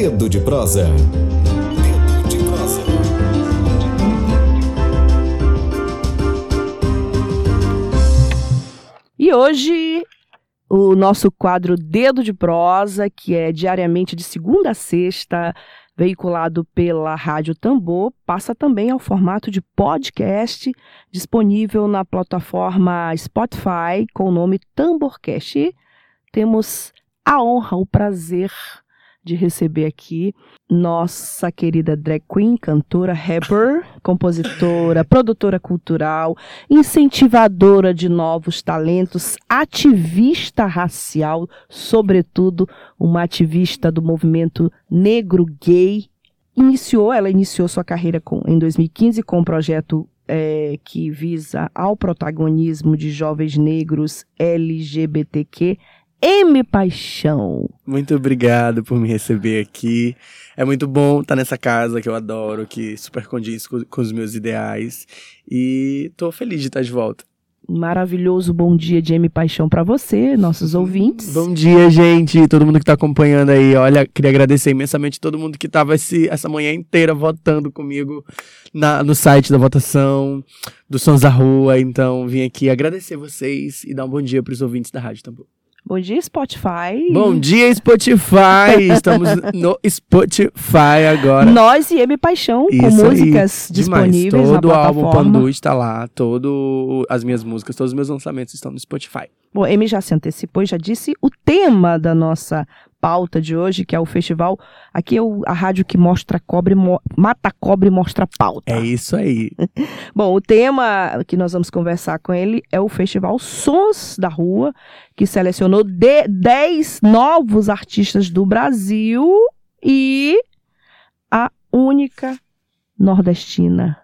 Dedo de Prosa. Dedo de Prosa. E hoje, o nosso quadro Dedo de Prosa, que é diariamente de segunda a sexta, veiculado pela Rádio Tambor, passa também ao formato de podcast, disponível na plataforma Spotify com o nome Tamborcast. E temos a honra, o prazer de receber aqui nossa querida drag queen, cantora, rapper, compositora, produtora cultural, incentivadora de novos talentos, ativista racial, sobretudo uma ativista do movimento negro gay. Iniciou, ela iniciou sua carreira com, em 2015 com um projeto é, que visa ao protagonismo de jovens negros LGBTQ M Paixão. Muito obrigado por me receber aqui. É muito bom estar nessa casa que eu adoro, que super condiz com, com os meus ideais. E tô feliz de estar de volta. Maravilhoso bom dia de M Paixão para você, nossos ouvintes. Bom dia, gente, todo mundo que tá acompanhando aí. Olha, queria agradecer imensamente todo mundo que tava esse, essa manhã inteira votando comigo na, no site da votação do Sons da Rua. Então, vim aqui agradecer vocês e dar um bom dia para os ouvintes da Rádio Tambor. Bom dia, Spotify. Bom dia, Spotify! Estamos no Spotify agora. Nós e M Paixão, com Isso músicas aí. disponíveis Demais. na Todo o álbum plataforma. Pandu está lá, todo as minhas músicas, todos os meus lançamentos estão no Spotify. Bom, M já se antecipou e já disse o tema da nossa pauta de hoje, que é o festival. Aqui é o- a rádio que mostra cobre, mo- mata cobre e mostra pauta. É isso aí. Bom, o tema que nós vamos conversar com ele é o Festival Sons da Rua, que selecionou de 10 novos artistas do Brasil e a única nordestina.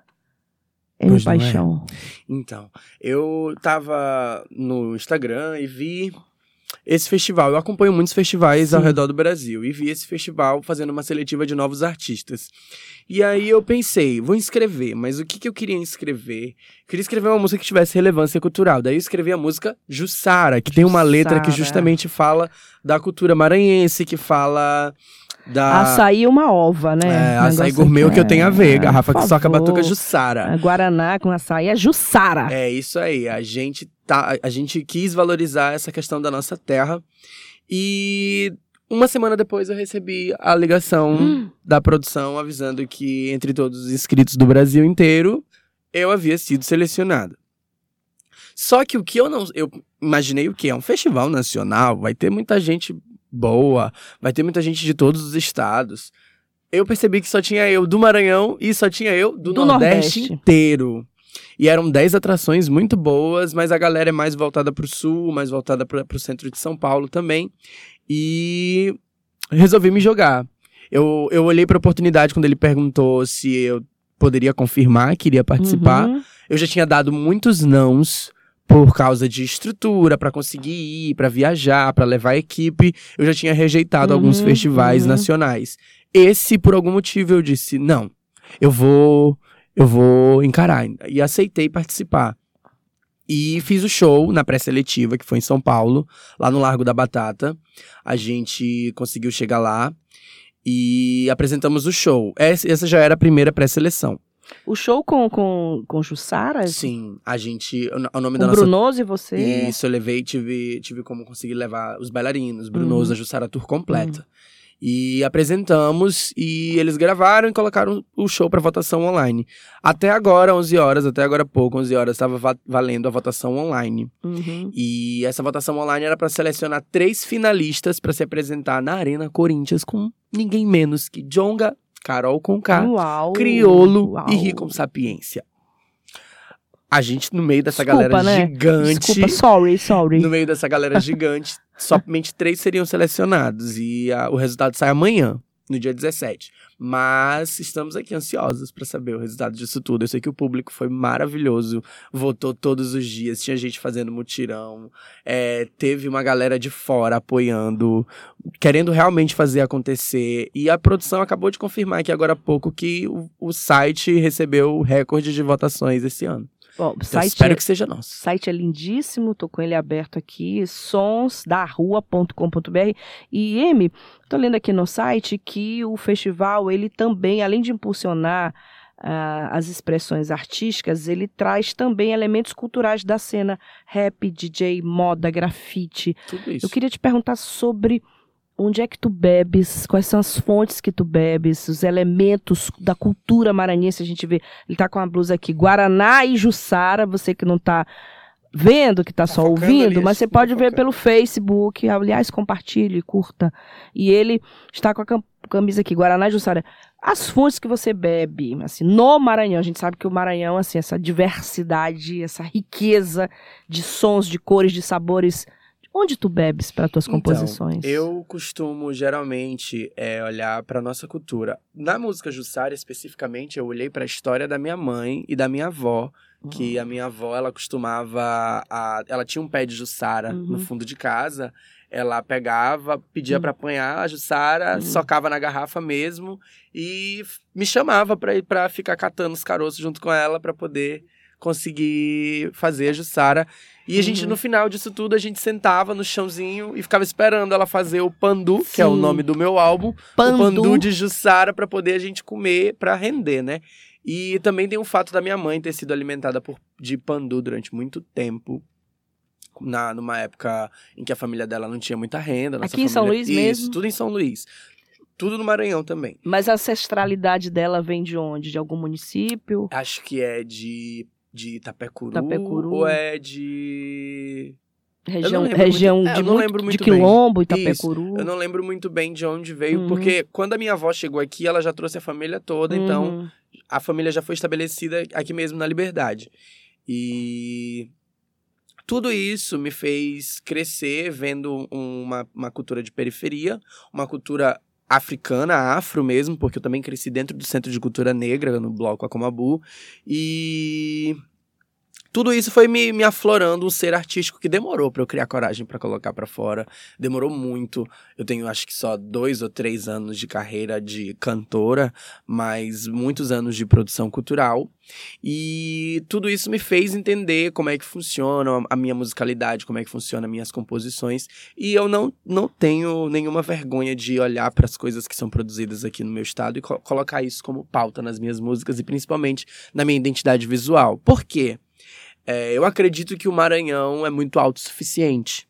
M. Pois não é? Paixão. Então, eu tava no Instagram e vi esse festival. Eu acompanho muitos festivais ao Sim. redor do Brasil e vi esse festival fazendo uma seletiva de novos artistas. E aí eu pensei, vou inscrever, mas o que, que eu queria inscrever? Eu queria escrever uma música que tivesse relevância cultural. Daí eu escrevi a música Jussara, que tem uma letra que Jussara. justamente fala da cultura maranhense, que fala da. Açaí uma ova, né? É, Um açaí gourmet, o que eu é, tenho a ver. Garrafa por que soca batuca Jussara. Guaraná com açaí é Jussara. É isso aí. A gente tá, a gente quis valorizar essa questão da nossa terra e uma semana depois eu recebi a ligação Hum. da produção avisando que entre todos os inscritos do Brasil inteiro eu havia sido selecionado. Só que o que eu não, eu imaginei o que é um festival nacional, vai ter muita gente boa, vai ter muita gente de todos os estados. Eu percebi que só tinha eu do Maranhão e só tinha eu do, Do Nordeste, Nordeste. inteiro. E eram 10 atrações muito boas, mas a galera é mais voltada pro sul, mais voltada pra, pro centro de São Paulo também. E resolvi me jogar. Eu, eu olhei pra oportunidade quando ele perguntou se eu poderia confirmar que iria participar. Uhum. Eu já tinha dado muitos nãos por causa de estrutura pra conseguir ir, pra viajar, pra levar a equipe. Eu já tinha rejeitado Uhum, alguns festivais uhum. nacionais. Esse, por algum motivo, eu disse: não, eu vou, eu vou encarar. E aceitei participar. E fiz o show na pré-seletiva, que foi em São Paulo, lá no Largo da Batata. A gente conseguiu chegar lá e apresentamos o show. Essa já era a primeira pré-seleção. O show com, com, com Jussara? Sim, a gente. O o nome da O nossa. Brunoso e você? Isso, eu levei, tive, tive como conseguir levar os bailarinos, Brunoso, Uhum. a Jussara Tour completa. E apresentamos e eles gravaram e colocaram o show para votação online. Até agora, 11 horas, até agora pouco, 11 horas, estava va- valendo a votação online. Uhum. E essa votação online era para selecionar três finalistas para se apresentar na Arena Corinthians com ninguém menos que Jonga, Carol Conká, Uau. Criolo Uau. e Rico Sapiência. A gente, no meio dessa Desculpa, galera né? gigante, Desculpa, sorry, sorry. no meio dessa galera gigante, somente três seriam selecionados. E a- o resultado sai amanhã, no dia 17. Mas estamos aqui ansiosos para saber o resultado disso tudo. Eu sei que o público foi maravilhoso, votou todos os dias, tinha gente fazendo mutirão, é, teve uma galera de fora apoiando, querendo realmente fazer acontecer. E a produção acabou de confirmar aqui agora há pouco que o, o site recebeu o recorde de votações esse ano. Bom, o Então, site, espero é, que seja nosso. o site é lindíssimo, tô com ele aberto aqui, sonsdarrua.com.br. E, M, tô lendo aqui no site que o festival, ele também, além de impulsionar ah, as expressões artísticas, ele traz também elementos culturais da cena rap, DJ, moda, grafite. Tudo isso. Eu queria te perguntar sobre onde é que tu bebes, quais são as fontes que tu bebes, os elementos da cultura maranhense. A gente vê, ele tá com a blusa aqui, Guaraná e Jussara, você que não tá vendo, que tá, Tá só ouvindo, ali, mas você tá pode ver focando. pelo Facebook, aliás, compartilhe, curta. E ele está com a cam- camisa aqui, Guaraná e Jussara. As fontes que você bebe, assim, no Maranhão, a gente sabe que o Maranhão, assim, essa diversidade, essa riqueza de sons, de cores, de sabores. Onde tu bebes para tuas Então, composições? Eu costumo geralmente é, olhar para nossa cultura. Na música Jussara, especificamente, eu olhei para a história da minha mãe e da minha avó, Hum. que a minha avó ela costumava, a- ela tinha um pé de Jussara Uhum. no fundo de casa. Ela pegava, pedia Hum. para apanhar a Jussara, Uhum. socava na garrafa mesmo e me chamava para ir para ficar catando os caroços junto com ela para poder conseguir fazer a Jussara. E a gente, Uhum. no final disso tudo, a gente sentava no chãozinho e ficava esperando ela fazer o pandu, que é o Sim. nome do meu álbum, Pandu. o pandu de Jussara para poder a gente comer, para render, né? E também tem o fato da minha mãe ter sido alimentada por, de pandu durante muito tempo. Na, numa época em que a família dela não tinha muita renda. Aqui em São família- Luís Isso, mesmo? tudo em São Luís. Tudo no Maranhão também. Mas a ancestralidade dela vem de onde? De algum município? Acho que é de, de Itapecuru, Itapecuru. ou é de... Região, região muito- é, de, eu não muito- de muito bem. Quilombo, Itapecuru. Eu não lembro muito bem de onde veio, Uhum. porque quando a minha avó chegou aqui, ela já trouxe a família toda, então Uhum. a família já foi estabelecida aqui mesmo na Liberdade. E tudo isso me fez crescer vendo uma, uma cultura de periferia, uma cultura africana, afro mesmo, porque eu também cresci dentro do Centro de Cultura Negra, no bloco Acomabu. E tudo isso foi me, me aflorando um ser artístico que demorou para eu criar coragem para colocar para fora. Demorou muito. Eu tenho acho que só dois ou três anos de carreira de cantora, mas muitos anos de produção cultural. E tudo isso me fez entender como é que funciona a minha musicalidade, como é que funciona minhas composições. E eu não, não tenho nenhuma vergonha de olhar para as coisas que são produzidas aqui no meu estado e co- colocar isso como pauta nas minhas músicas e principalmente na minha identidade visual. Por quê? É, eu acredito que o Maranhão é muito autossuficiente.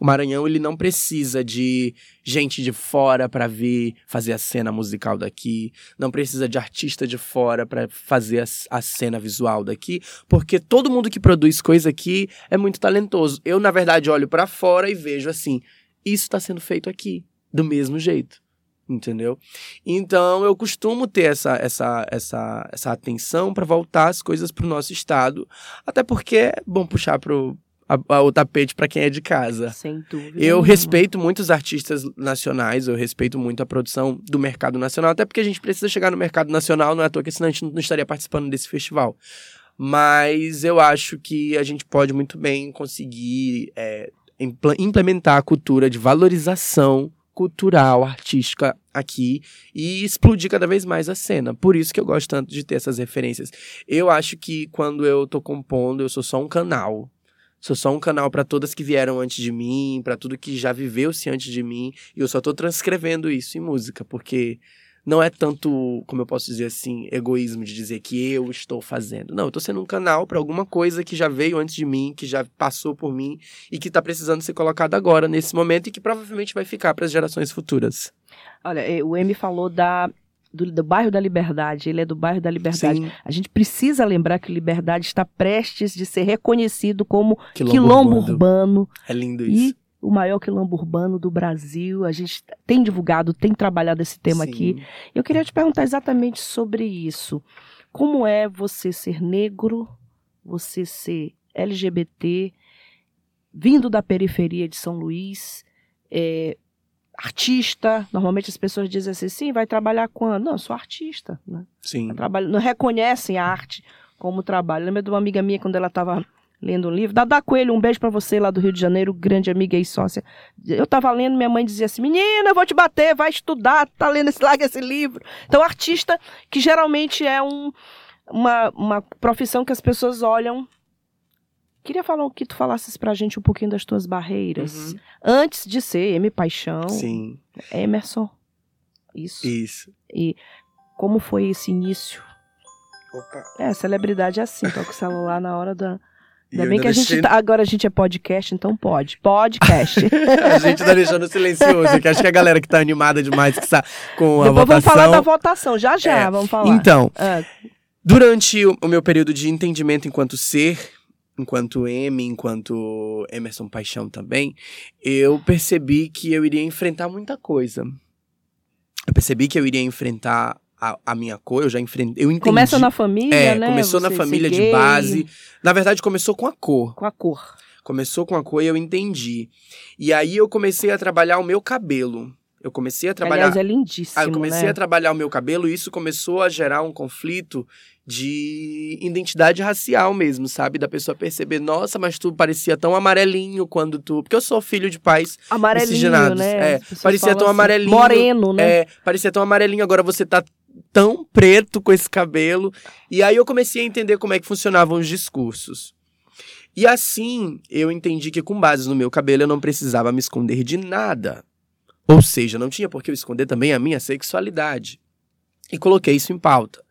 O Maranhão ele não precisa de gente de fora para vir fazer a cena musical daqui, não precisa de artista de fora para fazer a, a cena visual daqui, porque todo mundo que produz coisa aqui é muito talentoso. Eu na verdade olho para fora e vejo assim, isso está sendo feito aqui do mesmo jeito. Entendeu? Então eu costumo ter essa, essa, essa, essa atenção para voltar as coisas para o nosso estado, até porque é bom puxar pro, a- a- o tapete para quem é de casa. Sem dúvida. Eu nenhuma. respeito muito os artistas nacionais, eu respeito muito a produção do mercado nacional, até porque a gente precisa chegar no mercado nacional, não é à toa que senão a gente não estaria participando desse festival. Mas eu acho que a gente pode muito bem conseguir é, implementar a cultura de valorização cultural, artística aqui e explodir cada vez mais a cena. Por isso que eu gosto tanto de ter essas referências. Eu acho que quando eu tô compondo, eu sou só um canal. Sou só um canal para todas que vieram antes de mim, para tudo que já viveu-se antes de mim, e eu só tô transcrevendo isso em música, porque não é tanto, como eu posso dizer assim, egoísmo de dizer que eu estou fazendo. Não, eu tô sendo um canal para alguma coisa que já veio antes de mim, que já passou por mim e que tá precisando ser colocada agora nesse momento e que provavelmente vai ficar para as gerações futuras. Olha, eh, o M falou da, do, do bairro da Liberdade. Ele é do bairro da Liberdade. Sim, A gente precisa lembrar que Liberdade está prestes de ser reconhecido como quilombo, quilombo urbano. urbano É lindo isso. e o maior quilombo urbano do Brasil. A gente tem divulgado, tem trabalhado esse tema Sim. aqui. Eu queria te perguntar exatamente sobre isso. Como é você ser negro, você ser LGBT, vindo da periferia de São Luís, é, artista? Normalmente as pessoas dizem assim, sim, vai trabalhar quando? Não, eu sou artista. Né? Sim. Eu trabalho, não reconhecem a arte como trabalho. Lembra de uma amiga minha quando ela estava lendo um livro? Dada Coelho, um beijo pra você lá do Rio de Janeiro, grande amiga e sócia. Eu tava lendo, minha mãe dizia assim: Menina, eu vou te bater, vai estudar, tá lendo esse, larga esse livro. Então, artista, que geralmente é um. uma, uma profissão que as pessoas olham. Queria falar que tu falasses pra gente um pouquinho das tuas barreiras. Uhum. Antes de ser M Paixão, Sim, Emerson. Isso. isso. E como foi esse início? Opa. É, celebridade é assim, toca o celular na hora da. Ainda eu bem que a gente tá, agora a gente é podcast, então pode. Podcast. A gente tá deixando silencioso, que acho que a galera que tá animada demais que está com a Depois vamos votação. falar da votação, já já, É, vamos falar. Então, Ah, durante o, o meu período de entendimento enquanto ser, enquanto M, enquanto Emerson Paixão também, eu percebi que eu iria enfrentar muita coisa. Eu percebi que eu iria enfrentar a, a minha cor, eu já enfrentei, eu entendi. começa na família, é, né? começou na Você ser família de base. Na verdade, começou com a cor. Com a cor. Começou com a cor e eu entendi. E aí eu comecei a trabalhar o meu cabelo. Eu comecei a trabalhar. Aliás, é lindíssimo, Aí eu comecei né? a trabalhar o meu cabelo e isso começou a gerar um conflito de identidade racial mesmo, sabe? Da pessoa perceber, nossa, mas tu parecia tão amarelinho quando tu. Porque eu sou filho de pais. Amarelinho, miscigenados, né? é. Parecia tão assim, amarelinho, Moreno, né? É, parecia tão amarelinho, agora você tá tão preto com esse cabelo. E aí eu comecei a entender como é que funcionavam os discursos. E assim, eu entendi que com base no meu cabelo eu não precisava me esconder de nada. Ou seja, não tinha por que eu esconder também a minha sexualidade. E coloquei isso em pauta.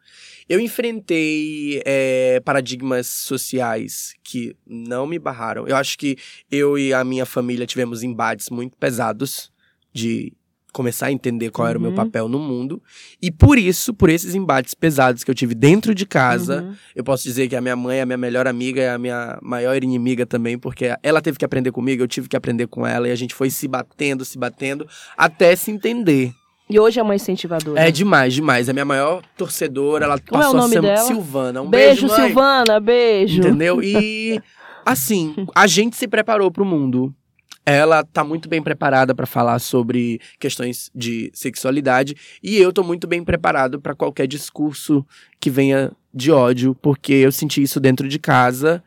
Eu enfrentei é, paradigmas sociais que não me barraram. Eu acho que eu e a minha família tivemos embates muito pesados de começar a entender qual era o meu Uhum. papel no mundo. E por isso, por esses embates pesados que eu tive dentro de casa, Uhum. eu posso dizer que a minha mãe é a minha melhor amiga, é a minha maior inimiga também, porque ela teve que aprender comigo, eu tive que aprender com ela, e a gente foi se batendo, se batendo, até se entender. E hoje é uma incentivadora. É demais, demais. É a minha maior torcedora, ela Como é o passou nome a ser dela? Silvana. Um beijo, beijo. Silvana, beijo. Entendeu? E assim, a gente se preparou pro mundo. Ela tá muito bem preparada pra falar sobre questões de sexualidade e eu tô muito bem preparado pra qualquer discurso que venha de ódio, porque eu senti isso dentro de casa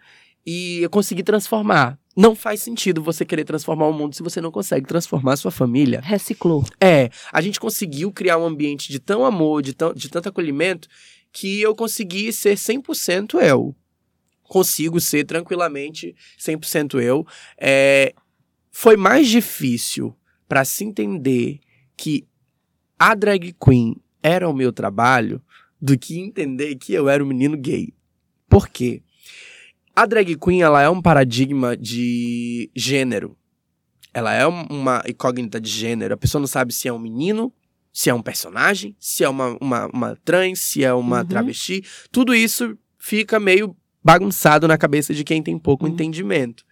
e eu consegui transformar. Não faz sentido você querer transformar o mundo se você não consegue transformar a sua família. Reciclou. É, a gente conseguiu criar um ambiente de tão amor, de, tão, de tanto acolhimento, que eu consegui ser 100% eu. Consigo ser tranquilamente 100% eu. É, foi mais difícil para se entender que a drag queen era o meu trabalho do que entender que eu era um menino gay. Por quê? A drag queen ela é um paradigma de gênero. Ela é um- uma incógnita de gênero. A pessoa não sabe se é um menino, se é um personagem, se é uma, uma, uma trans, se é uma Uhum. travesti. Tudo isso fica meio bagunçado na cabeça de quem tem pouco Uhum. entendimento.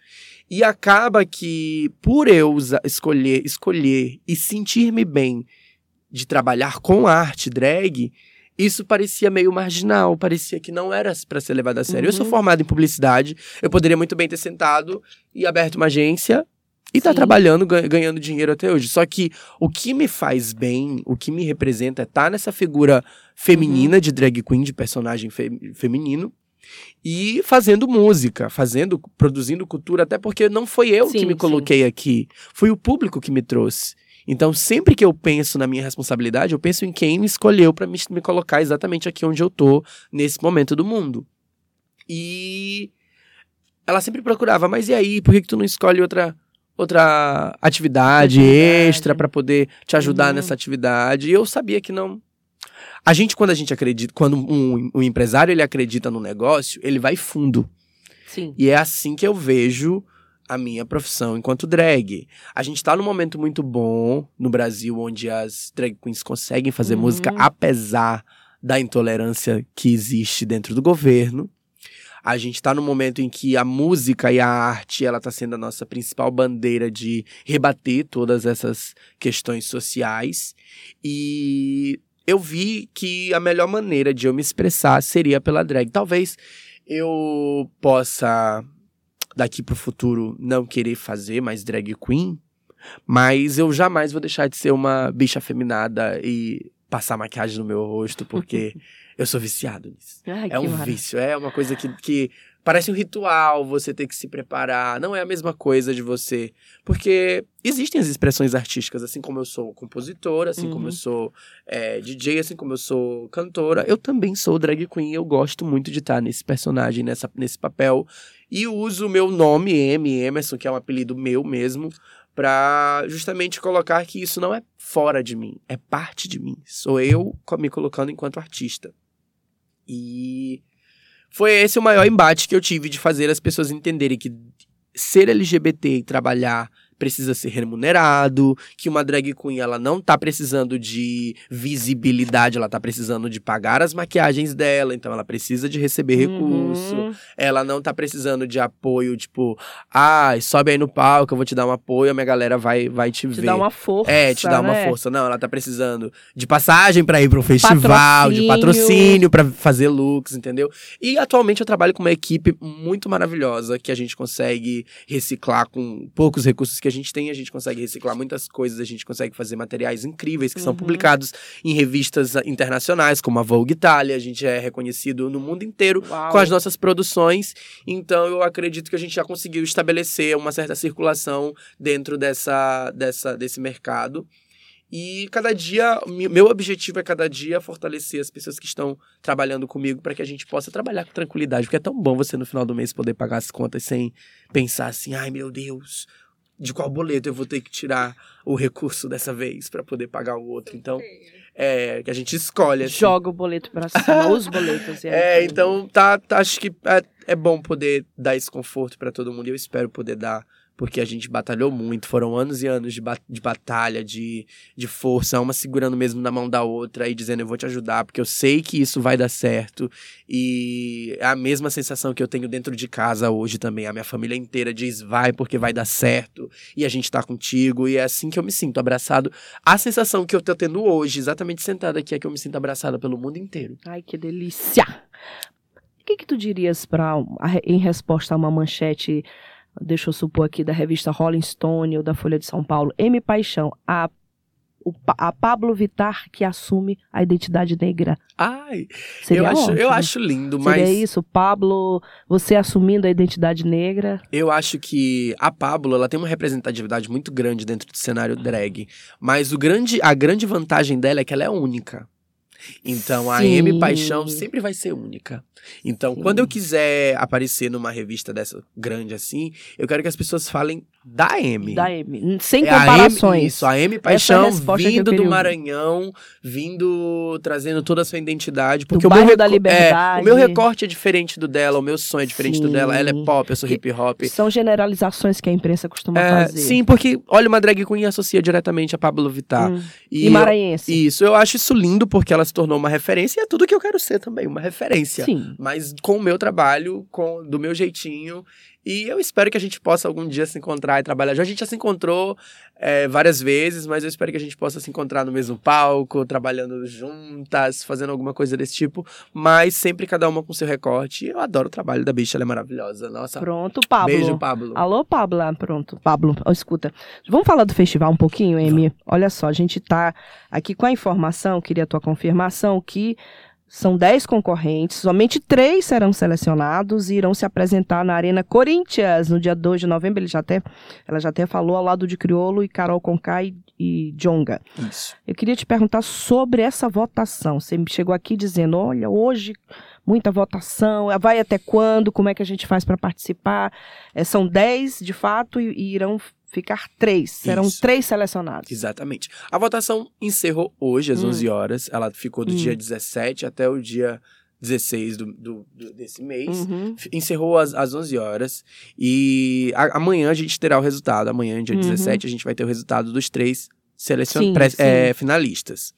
E acaba que, por eu escolher, escolher e sentir-me bem de trabalhar com arte drag, isso parecia meio marginal, parecia que não era para ser levado a sério. Eu sou Uhum. formado em publicidade, eu poderia muito bem ter sentado e aberto uma agência e tá Sim. trabalhando, ga- ganhando dinheiro até hoje. Só que o que me faz bem, o que me representa é estar nessa figura feminina de drag queen, de personagem fe- feminino. E fazendo música, fazendo, produzindo cultura, até porque não foi eu Sim, que me sim. coloquei aqui, foi o público que me trouxe. Então, sempre que eu penso na minha responsabilidade, eu penso em quem me escolheu para me, me colocar exatamente aqui onde eu tô nesse momento do mundo. E ela sempre procurava, mas e aí, por que, que tu não escolhe outra outra atividade, Atividade. extra para poder te ajudar Uhum. nessa atividade? E eu sabia que não. A gente quando a gente acredita, quando um, um empresário ele acredita no negócio, ele vai fundo. Sim. E é assim que eu vejo a minha profissão enquanto drag. A gente tá num momento muito bom no Brasil, onde as drag queens conseguem fazer Uhum. música apesar da intolerância que existe dentro do governo. A gente tá num momento em que a música e a arte, ela tá sendo a nossa principal bandeira de rebater todas essas questões sociais. E eu vi que a melhor maneira de eu me expressar seria pela drag. Talvez eu possa daqui pro futuro não querer fazer mais drag queen, mas eu jamais vou deixar de ser uma bicha afeminada e passar maquiagem no meu rosto, porque eu sou viciado nisso. Ai, É um maravilha. vício, é uma coisa que, que parece um ritual você ter que se preparar. Não é a mesma coisa de você. Porque existem as expressões artísticas, assim como eu sou compositora, assim como eu Uhum. sou é, DJ, assim como eu sou cantora. Eu também sou drag queen. Eu gosto muito de estar nesse personagem, nessa, nesse papel. E uso o meu nome, M, Emerson, que é um apelido meu mesmo, pra justamente colocar que isso não é fora de mim, é parte de mim. Sou eu me colocando enquanto artista. E foi esse o maior embate que eu tive de fazer as pessoas entenderem que ser LGBT e trabalhar precisa ser remunerado, que uma drag queen ela não tá precisando de visibilidade, ela tá precisando de pagar as maquiagens dela, então ela precisa de receber recurso Uhum. ela não tá precisando de apoio, tipo, ah, sobe aí no palco, eu vou te dar um apoio, a minha galera vai, vai te, Te ver. dá uma força. é, te dá uma né? força. Não, ela tá precisando de passagem pra ir pro festival, de Patrocínio. patrocínio pra fazer looks, entendeu? E atualmente eu trabalho com uma equipe muito maravilhosa que a gente consegue reciclar com poucos recursos que a gente tem, a gente consegue reciclar muitas coisas, a gente consegue fazer materiais incríveis que são Uhum. publicados em revistas internacionais, como a Vogue Itália, a gente é reconhecido no mundo inteiro Uau. com as nossas produções. Então eu acredito que a gente já conseguiu estabelecer uma certa circulação dentro dessa, dessa desse mercado. E cada dia, meu objetivo é cada dia fortalecer as pessoas que estão trabalhando comigo para que a gente possa trabalhar com tranquilidade, porque é tão bom você no final do mês poder pagar as contas sem pensar assim, ai meu Deus, de qual boleto eu vou ter que tirar o recurso dessa vez para poder pagar o outro. Então, é que a gente escolhe assim. Joga o boleto pra cima, os boletos. e É, tem- então tá, tá- acho que é, é bom poder dar esse conforto pra todo mundo e eu espero poder dar, porque a gente batalhou muito, foram anos e anos de, de batalha, de, de força, uma segurando mesmo na mão da outra e dizendo eu vou te ajudar, porque eu sei que isso vai dar certo e é a mesma sensação que eu tenho dentro de casa hoje também, a minha família inteira diz vai porque vai dar certo e a gente tá contigo e é assim que eu me sinto, abraçado. A sensação que eu tô tendo hoje, exatamente sentada aqui, é que eu me sinto abraçada pelo mundo inteiro. Ai, que delícia! O que, que tu dirias pra, em resposta a uma manchete, deixa eu supor aqui, da revista Rolling Stone ou da Folha de São Paulo? M. Paixão, a, o a Pablo Vittar que assume a identidade negra. Ai, Seria eu acho, ótimo. eu acho lindo, Seria mas isso, Pablo, você assumindo a identidade negra. eu acho que a Pablo, ela tem uma representatividade muito grande dentro do cenário drag, mas o grande, a grande vantagem dela é que ela é única. Então a Sim. M Paixão sempre vai ser única. Então, Sim. quando eu quiser aparecer numa revista dessa grande assim, eu quero que as pessoas falem da M. Da M. Sem É a comparações. M, isso, a M Paixão que eu vindo do. Maranhão, vindo trazendo toda a sua identidade. Do Porque o bairro meu da reco- Liberdade. É, o meu recorte é diferente do dela, o meu sonho é diferente do Sim. dela. Ela é pop, eu sou hip hop. São generalizações que a imprensa costuma É, fazer. sim, porque olha, uma drag queen associa diretamente a Pablo Vittar. Hum. E, E, eu- maranhense. isso, eu acho isso lindo porque ela se tornou uma referência e é tudo que eu quero ser também, uma referência. Sim. Mas com o meu trabalho, com do meu jeitinho. E eu espero que a gente possa algum dia se encontrar e trabalhar. Já a gente já se encontrou é, várias vezes, mas eu espero que a gente possa se encontrar no mesmo palco, trabalhando juntas, fazendo alguma coisa desse tipo. Mas sempre cada uma com seu recorte. Eu adoro o trabalho da bicha, ela é maravilhosa. Nossa. Pronto, Pablo. Beijo, Pablo. Alô, Pablo. Ah, Pronto, Pablo, ó, escuta. Vamos falar do festival um pouquinho, Amy? Olha só, a gente tá aqui com a informação, queria a tua confirmação, que são 10 concorrentes, somente três serão selecionados e irão se apresentar na Arena Corinthians no dia 2 de novembro. Ele já até, ela já até falou ao lado de Criolo e Carol Conká e, e Jonga. Isso. Eu queria te perguntar sobre essa votação. Você me chegou aqui dizendo: olha, hoje muita votação, vai até quando? Como é que a gente faz para participar? É, são 10 de fato e, e irão ficar três. Serão Isso. três selecionados. Exatamente. A votação encerrou hoje, às Hum. 11 horas. Ela ficou do Hum. dia 17 até o dia 16 do, do- do- desse mês. Uhum. Encerrou às, às 11 horas. E a- amanhã a gente terá o resultado. Amanhã, dia Uhum. 17, a gente vai ter o resultado dos três selecion... Pré- é, finalistas.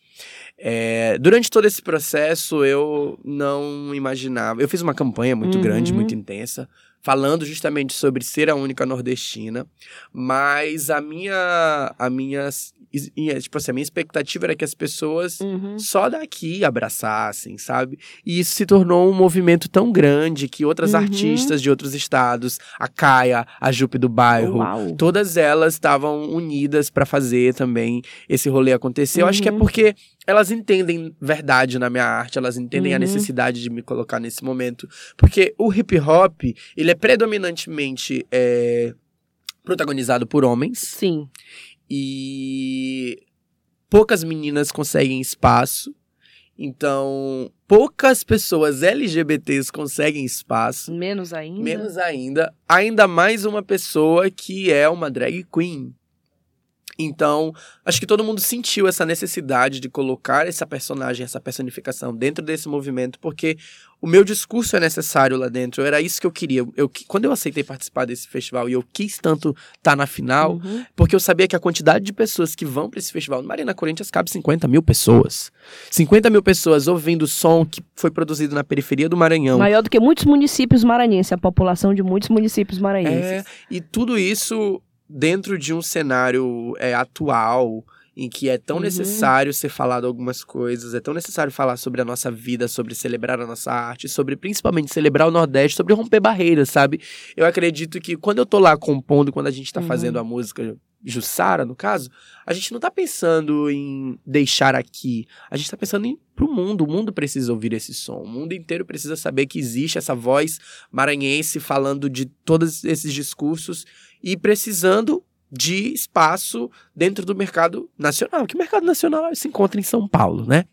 É, durante todo esse processo, eu não imaginava. Eu fiz uma campanha muito Uhum. grande, muito intensa, falando justamente sobre ser a única nordestina. Mas a minha. A minha. e, Tipo assim, a minha expectativa era que as pessoas Uhum. só daqui abraçassem, sabe? E isso se tornou um movimento tão grande que outras Uhum. artistas de outros estados, a Caia, a Jupe do Bairro, Uau. todas elas estavam unidas pra fazer também esse rolê acontecer. Eu acho que é Uhum. porque elas entendem verdade na minha arte, elas entendem a Uhum. necessidade de me colocar nesse momento. Porque o hip hop, ele é predominantemente é, protagonizado por homens Sim. e poucas meninas conseguem espaço. Então, poucas pessoas LGBTs conseguem espaço. Menos ainda. Menos ainda, ainda mais uma pessoa que é uma drag queen. Então, acho que todo mundo sentiu essa necessidade de colocar essa personagem, essa personificação dentro desse movimento, porque o meu discurso é necessário lá dentro. Era isso que eu queria. Eu, quando eu aceitei participar desse festival e eu quis tanto estar na final, Uhum. porque eu sabia que a quantidade de pessoas que vão para esse festival, no Marina Corinthians cabe 50 mil pessoas. 50 mil pessoas ouvindo som que foi produzido na periferia do Maranhão. Maior do que muitos municípios maranhenses, a população de muitos municípios É, maranhenses. e tudo isso dentro de um cenário é, atual, em que é tão Uhum. necessário ser falado algumas coisas, é tão necessário falar sobre a nossa vida, sobre celebrar a nossa arte, sobre principalmente celebrar o Nordeste, sobre romper barreiras, sabe? Eu acredito que quando eu tô lá compondo, quando a gente tá Uhum. fazendo a música Jussara, no caso, a gente não tá pensando em deixar aqui, a gente tá pensando em pro mundo, o mundo precisa ouvir esse som, o mundo inteiro precisa saber que existe essa voz maranhense falando de todos esses discursos e precisando de espaço dentro do mercado nacional, que o mercado nacional se encontra em São Paulo, né?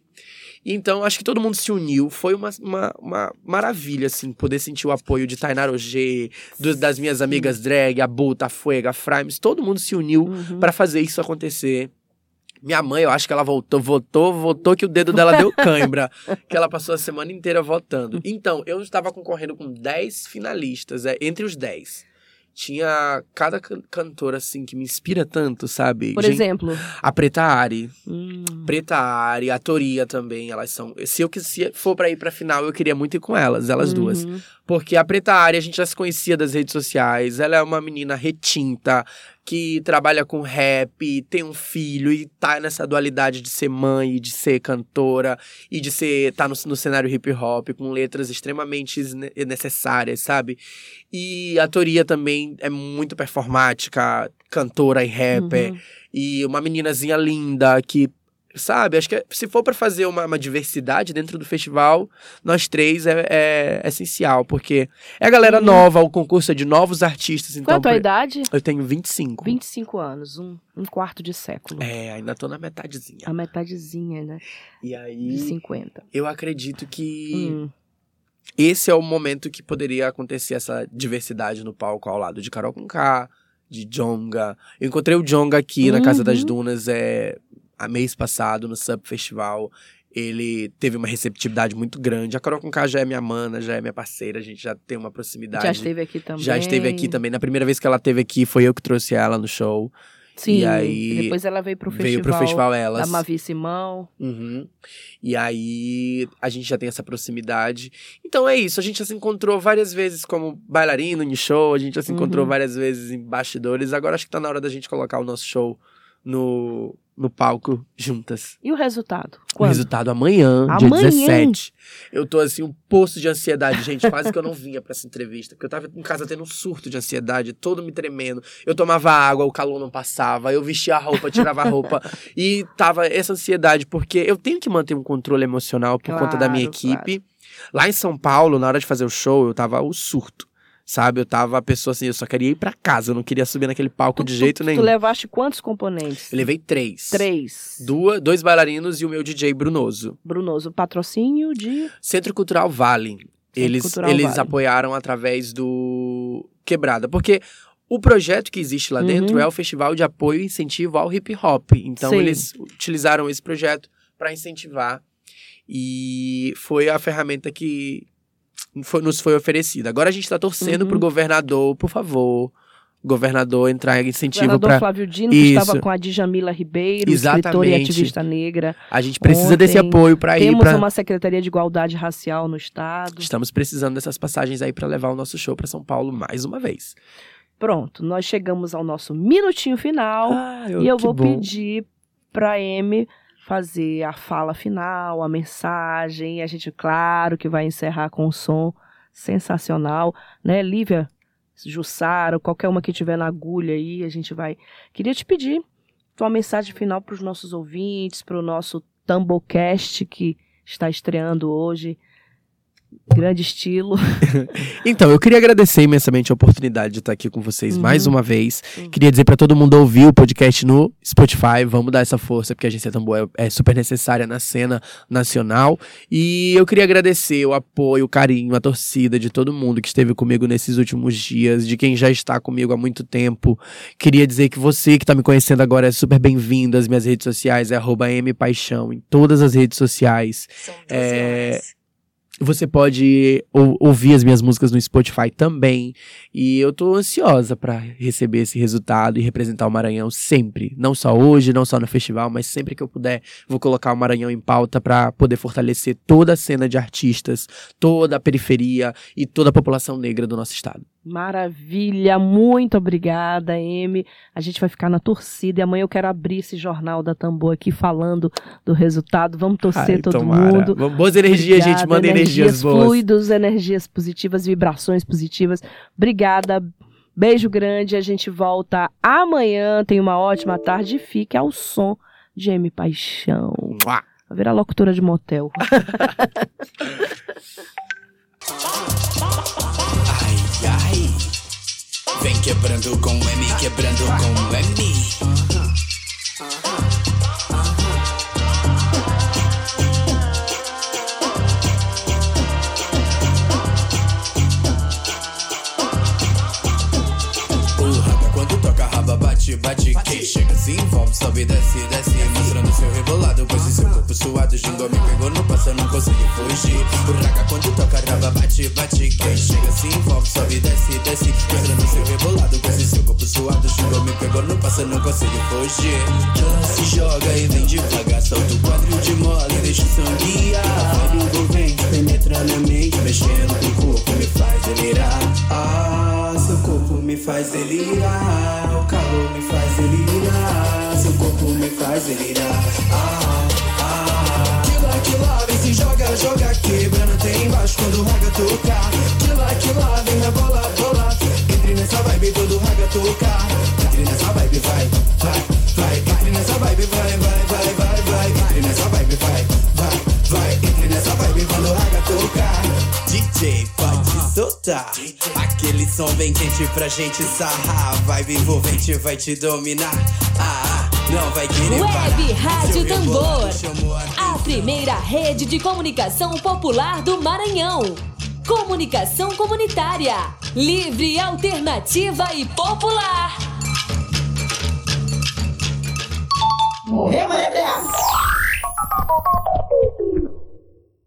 Então, acho que todo mundo se uniu. Foi uma, uma, uma maravilha, assim, poder sentir o apoio de Tainara Ogê, do- das minhas amigas drag, a Buta, a Fuega, a Frames. Todo mundo se uniu Uhum. pra fazer isso acontecer. Minha mãe, eu acho que ela voltou, votou, votou que o dedo dela deu cãibra. que ela passou a semana inteira votando. Então, eu estava concorrendo com 10 finalistas, é, entre os 10. Tinha cada can- cantora, assim, que me inspira tanto, sabe? Por Gente, exemplo. A Preta Ari. hum, Preta Ari, a Toria também, elas são... Se eu se for pra ir pra final, eu queria muito ir com elas, elas duas. Porque a Preta Ari, a gente já se conhecia das redes sociais. Ela é uma menina retinta, que trabalha com rap, tem um filho e tá nessa dualidade de ser mãe, e de ser cantora e de ser tá no, no cenário hip hop com letras extremamente ne- necessárias, sabe? E a Toria também é muito performática, cantora e rapper. Uhum. E uma meninazinha linda que, sabe, acho que se for pra fazer uma, uma diversidade dentro do festival, nós três é, é essencial, porque é a galera Uhum. nova, o concurso é de novos artistas, é então. a tua por- idade? Eu tenho 25. 25 anos, um, um quarto de século. É, ainda tô na metadezinha. A metadezinha, né? E De aí, 50. eu acredito que Hum. esse é o momento que poderia acontecer essa diversidade no palco ao lado de Carol Conká, de Jonga. Eu encontrei o Jonga aqui na Casa das Uhum. Dunas é, a mês passado, no Sub Festival. Ele teve uma receptividade muito grande. A Carol Conká já é minha mana, já é minha parceira, a gente já tem uma proximidade. Já esteve aqui também. Já esteve aqui também. Na primeira vez que ela esteve aqui, foi eu que trouxe ela no show. Sim. E aí, depois ela veio pro festival. Veio pro festival Da elas. Mavi Simão. Uhum. E aí a gente já tem essa proximidade. Então é isso, a gente já se encontrou várias vezes como bailarino em show, a gente já se encontrou Uhum. várias vezes em bastidores. Agora acho que tá na hora da gente colocar o nosso show no, no palco juntas. E o resultado? O Quando? resultado amanhã, dia Amanhã? 17. Eu tô assim, um poço de ansiedade, gente. Quase que eu não vinha pra essa entrevista. Porque eu tava em casa tendo um surto de ansiedade, todo me tremendo. Eu tomava água, o calor não passava. Eu vestia a roupa, tirava a roupa. e tava essa ansiedade, porque eu tenho que manter um controle emocional por conta da minha Claro, equipe. Lá em São Paulo, na hora de fazer o show, eu tava o surto. Sabe, eu tava a pessoa assim, eu só queria ir pra casa, eu não queria subir naquele palco de Tu- jeito tu, nenhum. Tu levaste quantos componentes? Eu levei três. Três. Duas, dois bailarinos e o meu DJ Brunoso. Brunoso, patrocínio de. Centro Cultural Vale. Eles, Cultural eles Vale. apoiaram através do Quebrada. Porque o projeto que existe lá dentro Uhum. é o Festival de Apoio e Incentivo ao Hip Hop. Então, Sim. eles utilizaram esse projeto para incentivar. E foi a ferramenta que foi- nos foi oferecida. Agora a gente está torcendo Uhum. pro governador, por favor. Governador entrar em incentivo governador para. Flávio Dino, que Isso. estava com a Djamila Ribeiro, escritora e Exatamente. ativista negra. A gente precisa desse Ontem apoio para ir Temos para. uma Secretaria de Igualdade Racial no Estado. Estamos precisando dessas passagens aí para levar o nosso show para São Paulo mais uma vez. Pronto, nós chegamos ao nosso minutinho final. Ah, e eu que vou bom. pedir para Amy fazer a fala final, a mensagem. A gente, claro, que vai encerrar com um som sensacional, né, Lívia? Jussara, qualquer uma que tiver na agulha aí, a gente vai. Queria te pedir tua mensagem final para os nossos ouvintes, para o nosso Tambocast, que está estreando hoje. Grande estilo. Então, eu queria agradecer imensamente a oportunidade de estar aqui com vocês Uhum. mais uma vez. Sim. Queria dizer pra todo mundo ouvir o podcast no Spotify. Vamos dar essa força, porque a Agência Tambor é, é super necessária na cena nacional. E eu queria agradecer o apoio, o carinho, a torcida de todo mundo que esteve comigo nesses últimos dias, de quem já está comigo há muito tempo. Queria dizer que você que está me conhecendo agora é super bem-vindo. As minhas redes sociais é arroba mpaixão em todas as redes sociais. São 12 É, horas. Você pode ou- ouvir as minhas músicas no Spotify também. E eu tô ansiosa pra receber esse resultado e representar o Maranhão sempre. Não só hoje, não só no festival, mas sempre que eu puder, vou colocar o Maranhão em pauta pra poder fortalecer toda a cena de artistas, toda a periferia e toda a população negra do nosso estado. Maravilha, muito obrigada, Amy. A gente vai ficar na torcida e amanhã eu quero abrir esse jornal da Tambor aqui falando do resultado. Vamos torcer Ai, todo tomara. mundo. Boas energias, gente. Obrigada, Manda energias, boas. fluidos, energias positivas, vibrações positivas. Obrigada. Beijo grande. A gente volta amanhã. Tenha uma ótima tarde. e Fique ao som de M Paixão. Vai virar locutora de motel. Vem quebrando com M, quebrando com M. sobe, desce, desce Mostrando seu rebolado, pois seu corpo suado Gingou, me pegou no passo, eu não consegui fugir. O raga quando toca raba bate, bate Que chega se envolve, sobe, desce, desce Mostrando seu rebolado, pois seu corpo suado Gingou, me pegou no passo, eu não consegui fugir. Se joga e vem devagar Solta o quadril de mole, deixa o guiar. A vibe envolvente, penetra na mente Mexendo com o corpo, me faz delirar. Ah, seu corpo me faz delirar. O calor me faz delirar Ah, ah Quila, quila, vem se joga, joga Quebrando até embaixo quando o raga tocar Quila, quila, vem na bola, bola Entre nessa vibe todo raga tocar Entre nessa vibe, vai, vai, vai Entre nessa vibe, vai, vai, vai, vai, vai Entre nessa vibe, vai, vai, vai Entre nessa vibe quando o raga tocar DJ, pode soltar Aquele som bem quente pra gente sarrar. Vibe envolvente vai te dominar. Ah, não vai querer parar Web Rádio Tambor. a primeira rede de comunicação popular do Maranhão. Comunicação comunitária. Livre, alternativa e popular. Morreu, Maria.